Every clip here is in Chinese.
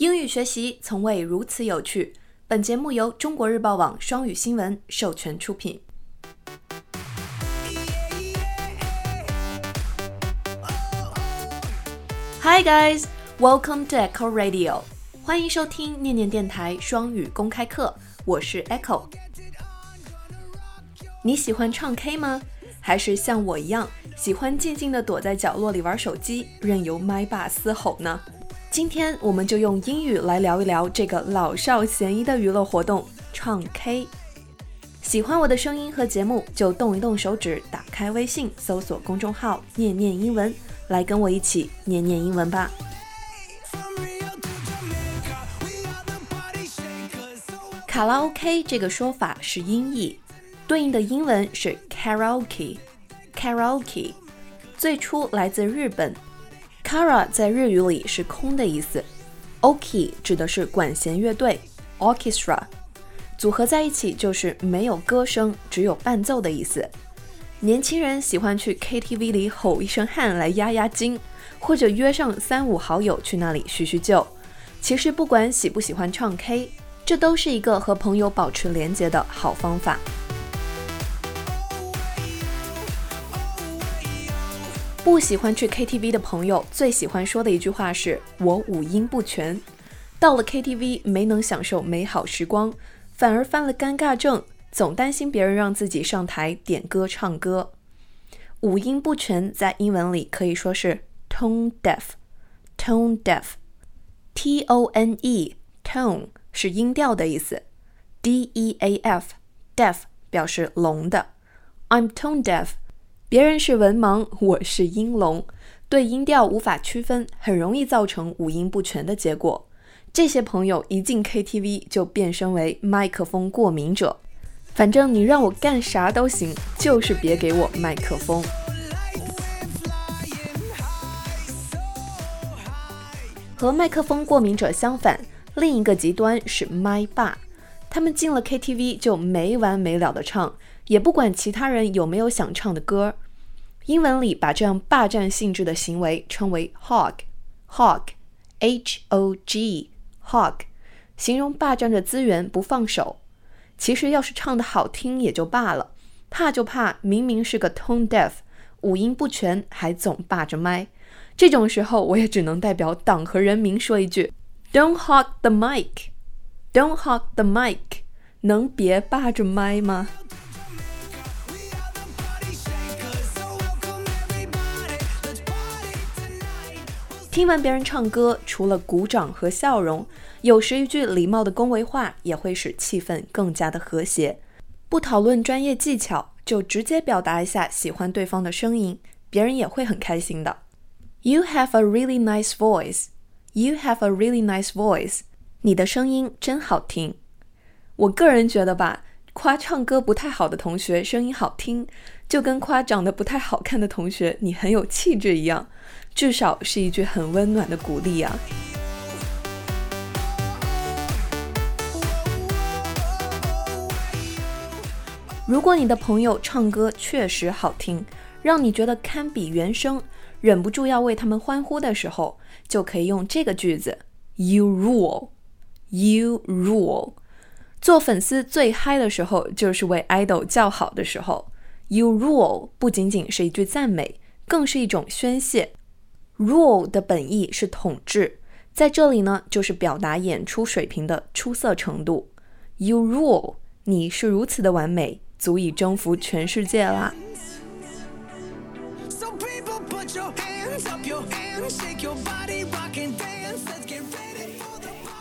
英语学习从未如此有趣。本节目由中国日报网双语新闻授权出品。Hi guys, welcome to Echo Radio。欢迎收听念念电台双语公开课，我是 Echo。你喜欢唱 K 吗？还是像我一样喜欢静静的躲在角落里玩手机，任由麦霸嘶吼呢？今天我们就用英语来聊一聊这个老少咸宜的娱乐活动——唱 K。喜欢我的声音和节目，就动一动手指，打开微信，搜索公众号“念念英文”，来跟我一起念念英文吧。卡拉 OK 这个说法是音译，对应的英文是 karaoke。karaoke 最初来自日本。Kara 在日语里是空的意思，Oki 指的是管弦乐队，Orchestra 组合在一起就是没有歌声，只有伴奏的意思。年轻人喜欢去 KTV 里吼一声汗来压压惊，或者约上三五好友去那里叙叙旧。其实不管喜不喜欢唱 K，这都是一个和朋友保持连结的好方法。不喜欢去 KTV 的朋友最喜欢说的一句话是“我五音不全”。到了 KTV 没能享受美好时光，反而犯了尴尬症，总担心别人让自己上台点歌唱歌。五音不全在英文里可以说是 tone deaf，tone deaf，T O N E tone 是音调的意思，D E A F deaf 表示聋的。I'm tone deaf。别人是文盲，我是音聋，对音调无法区分，很容易造成五音不全的结果。这些朋友一进 KTV 就变身为麦克风过敏者，反正你让我干啥都行，就是别给我麦克风。和麦克风过敏者相反，另一个极端是麦霸，他们进了 KTV 就没完没了的唱。也不管其他人有没有想唱的歌，英文里把这样霸占性质的行为称为 hog，hog，h o g，hog，形容霸占着资源不放手。其实要是唱的好听也就罢了，怕就怕明明是个 tone deaf，五音不全，还总霸着麦。这种时候，我也只能代表党和人民说一句：Don't hog the mic Don't hog the mic，能别霸着麦吗？听完别人唱歌，除了鼓掌和笑容，有时一句礼貌的恭维话也会使气氛更加的和谐。不讨论专业技巧，就直接表达一下喜欢对方的声音，别人也会很开心的。You have a really nice voice. You have a really nice voice. 你的声音真好听。我个人觉得吧，夸唱歌不太好的同学声音好听，就跟夸长得不太好看的同学你很有气质一样。至少是一句很温暖的鼓励啊！如果你的朋友唱歌确实好听，让你觉得堪比原声，忍不住要为他们欢呼的时候，就可以用这个句子：You rule, you rule。做粉丝最嗨的时候，就是为 idol 叫好的时候。You rule 不仅仅是一句赞美，更是一种宣泄。Rule 的本意是统治，在这里呢，就是表达演出水平的出色程度。You rule，你是如此的完美，足以征服全世界啦！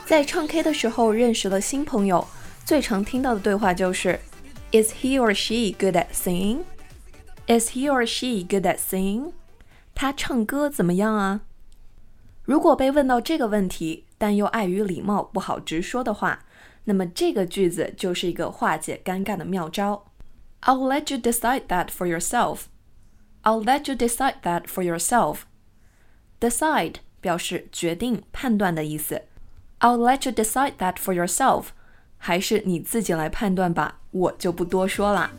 在唱 K 的时候认识了新朋友，最常听到的对话就是：Is he or she good at singing？Is he or she good at singing？他唱歌怎么样啊？如果被问到这个问题，但又碍于礼貌不好直说的话，那么这个句子就是一个化解尴尬的妙招。I'll let you decide that for yourself. I'll let you decide that for yourself. Decide 表示决定、判断的意思。I'll let you decide that for yourself，还是你自己来判断吧，我就不多说了。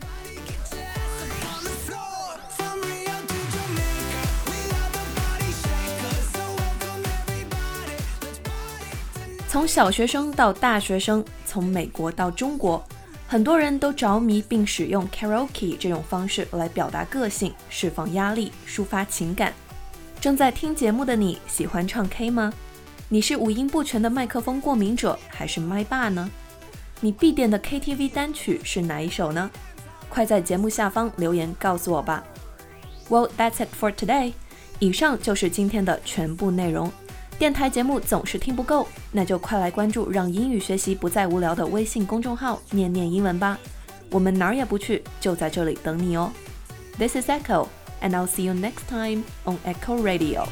从小学生到大学生，从美国到中国，很多人都着迷并使用 karaoke 这种方式来表达个性、释放压力、抒发情感。正在听节目的你，喜欢唱 K 吗？你是五音不全的麦克风过敏者，还是麦霸呢？你必点的 KTV 单曲是哪一首呢？快在节目下方留言告诉我吧。Well, that's it for today. 以上就是今天的全部内容。电台节目总是听不够，那就快来关注让英语学习不再无聊的微信公众号“念念英文”吧。我们哪儿也不去，就在这里等你哦。This is Echo, and I'll see you next time on Echo Radio.